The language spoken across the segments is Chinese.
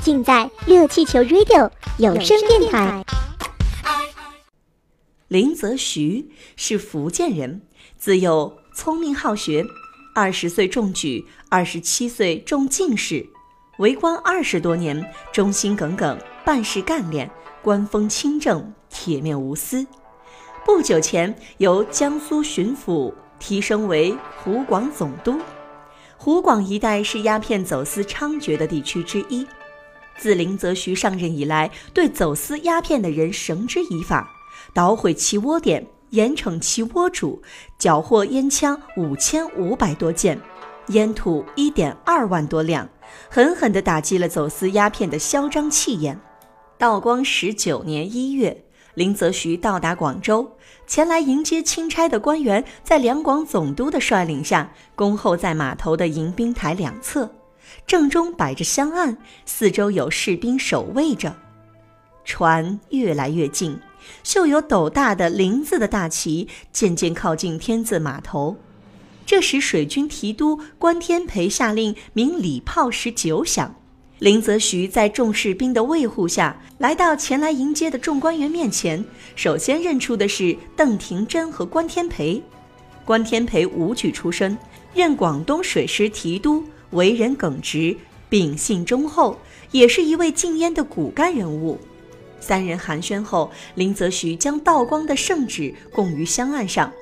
尽在热气球 Radio 有声电台。林则徐是福建人，自幼聪明好学，二十岁中举，二十七岁中进士，为官二十多年，忠心耿耿，办事干练，官风清正，铁面无私。不久前由江苏巡抚提升为湖广总督。湖广一带是鸦片走私猖獗的地区之一。自林则徐上任以来，对走私鸦片的人绳之以法。捣毁其窝点，严惩其窝主，缴获烟枪五千五百多件，烟土一点二万多辆，狠狠地打击了走私鸦片的嚣张气焰。道光十九年一月，林则徐到达广州，前来迎接钦差的官员在两广总督的率领下，恭候在码头的迎宾台两侧，正中摆着香案，四周有士兵守卫着。船越来越近。绣有斗大的“林”字的大旗渐渐靠近天字码头，这时水军提督关天培下令鸣礼炮十九响。林则徐在众士兵的卫护下来到前来迎接的众官员面前，首先认出的是邓廷桢和关天培。关天培武举出身，任广东水师提督，为人耿直，秉性忠厚，也是一位禁烟的骨干人物。三人寒暄后，林则徐将道光的圣旨供于香案上，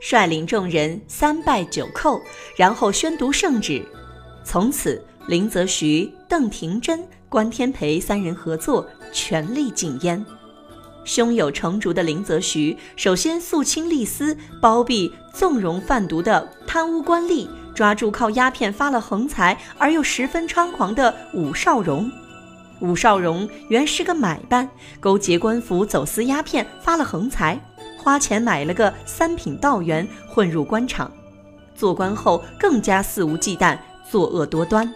率领众人三拜九叩，然后宣读圣旨。从此，林则徐、邓廷桢、关天培三人合作，全力禁烟。胸有成竹的林则徐，首先肃清吏司，包庇纵容贩毒的贪污官吏，抓住靠鸦片发了横财而又十分猖狂的武少荣。武少荣原是个买办，勾结官府走私鸦片，发了横财，花钱买了个三品道员，混入官场。做官后更加肆无忌惮，作恶多端。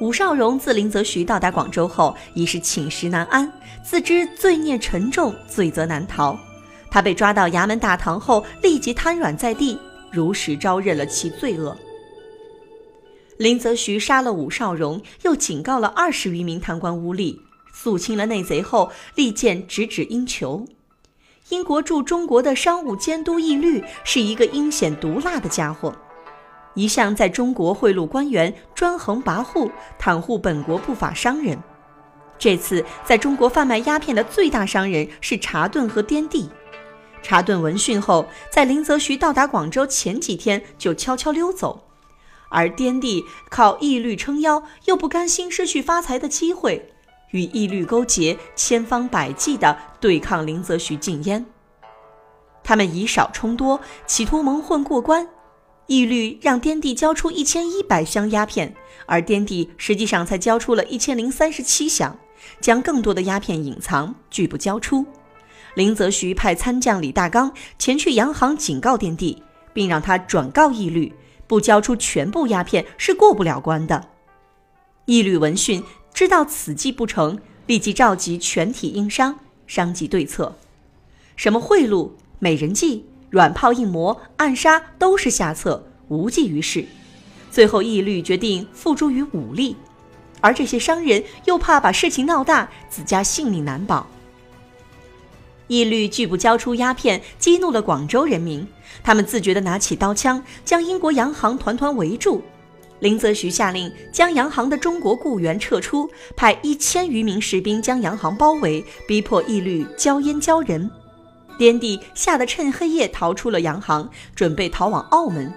武少荣自林则徐到达广州后，已是寝食难安，自知罪孽沉重，罪责难逃。他被抓到衙门大堂后，立即瘫软在地，如实招认了其罪恶。林则徐杀了武少荣，又警告了二十余名贪官污吏，肃清了内贼后，利剑直指英酋。英国驻中国的商务监督义律是一个阴险毒辣的家伙，一向在中国贿赂官员，专横跋扈，袒护本国不法商人。这次在中国贩卖鸦片的最大商人是查顿和滇地。查顿闻讯后，在林则徐到达广州前几天就悄悄溜走。而滇地靠义律撑腰，又不甘心失去发财的机会，与义律勾结，千方百计地对抗林则徐禁烟。他们以少充多，企图蒙混过关。义律让滇地交出一千一百箱鸦片，而滇地实际上才交出了一千零三十七箱，将更多的鸦片隐藏，拒不交出。林则徐派参将李大刚前去洋行警告滇地，并让他转告义律。不交出全部鸦片是过不了关的。义律闻讯，知道此计不成，立即召集全体英商商计对策。什么贿赂、美人计、软炮硬磨、暗杀都是下策，无济于事。最后，义律决定付诸于武力，而这些商人又怕把事情闹大，自家性命难保。义律拒不交出鸦片，激怒了广州人民。他们自觉地拿起刀枪，将英国洋行团团围住。林则徐下令将洋行的中国雇员撤出，派一千余名士兵将洋行包围，逼迫义律交烟交人。滇地吓得趁黑夜逃出了洋行，准备逃往澳门。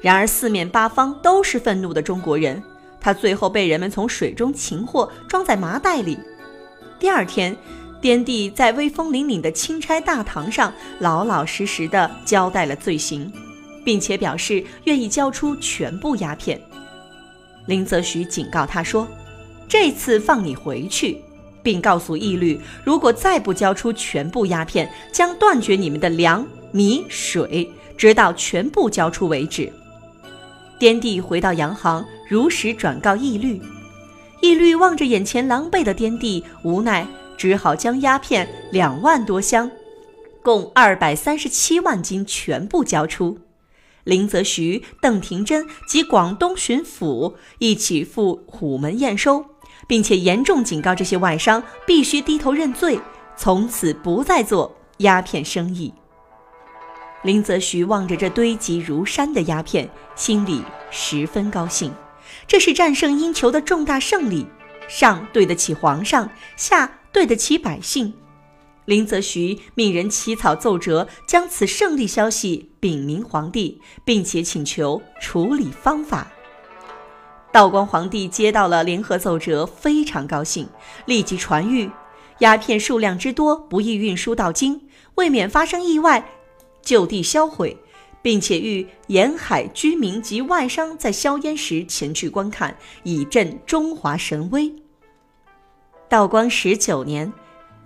然而四面八方都是愤怒的中国人，他最后被人们从水中擒获，装在麻袋里。第二天。滇帝在威风凛凛的钦差大堂上，老老实实地交代了罪行，并且表示愿意交出全部鸦片。林则徐警告他说：“这次放你回去，并告诉义律，如果再不交出全部鸦片，将断绝你们的粮米水，直到全部交出为止。滇地回到洋行，如实转告义律。义律望着眼前狼狈的滇地，无奈只好将鸦片两万多箱，共二百三十七万斤全部交出。林则徐、邓廷桢及广东巡抚一起赴虎门验收，并且严重警告这些外商必须低头认罪，从此不再做鸦片生意。林则徐望着这堆积如山的鸦片，心里十分高兴。这是战胜阴囚的重大胜利，上对得起皇上，下对得起百姓。林则徐命人起草奏折，将此胜利消息禀明皇帝，并且请求处理方法。道光皇帝接到了联合奏折，非常高兴，立即传谕：鸦片数量之多，不易运输到京，为免发生意外，就地销毁。并且谕沿海居民及外商在硝烟时前去观看，以振中华神威。道光十九年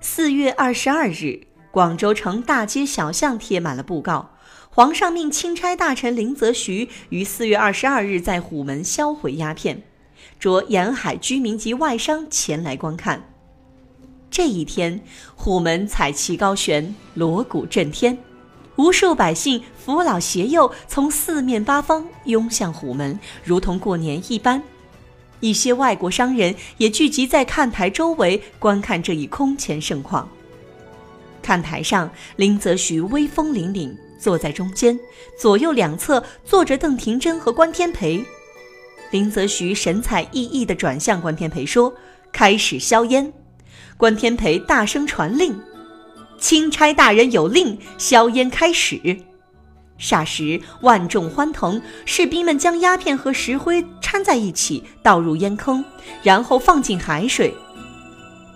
四月二十二日，广州城大街小巷贴满了布告，皇上命钦差大臣林则徐于四月二十二日在虎门销毁鸦片，着沿海居民及外商前来观看。这一天，虎门彩旗高悬，锣鼓震天。无数百姓扶老携幼从四面八方拥向虎门，如同过年一般。一些外国商人也聚集在看台周围观看这一空前盛况。看台上，林则徐威风凛凛坐在中间，左右两侧坐着邓廷桢和关天培。林则徐神采奕奕地转向关天培说：“开始硝烟。”关天培大声传令。钦差大人有令，硝烟开始。霎时，万众欢腾，士兵们将鸦片和石灰掺在一起，倒入烟坑，然后放进海水。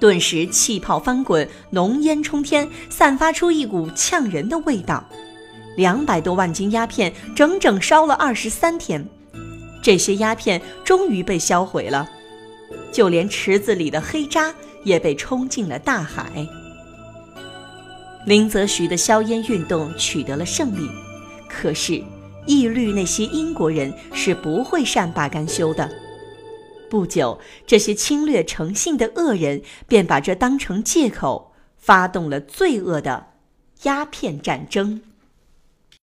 顿时，气泡翻滚，浓烟冲天，散发出一股呛人的味道。两百多万斤鸦片，整整烧了二十三天，这些鸦片终于被销毁了，就连池子里的黑渣也被冲进了大海。林则徐的硝烟运动取得了胜利，可是义律那些英国人是不会善罢甘休的。不久，这些侵略诚信的恶人便把这当成借口，发动了罪恶的鸦片战争。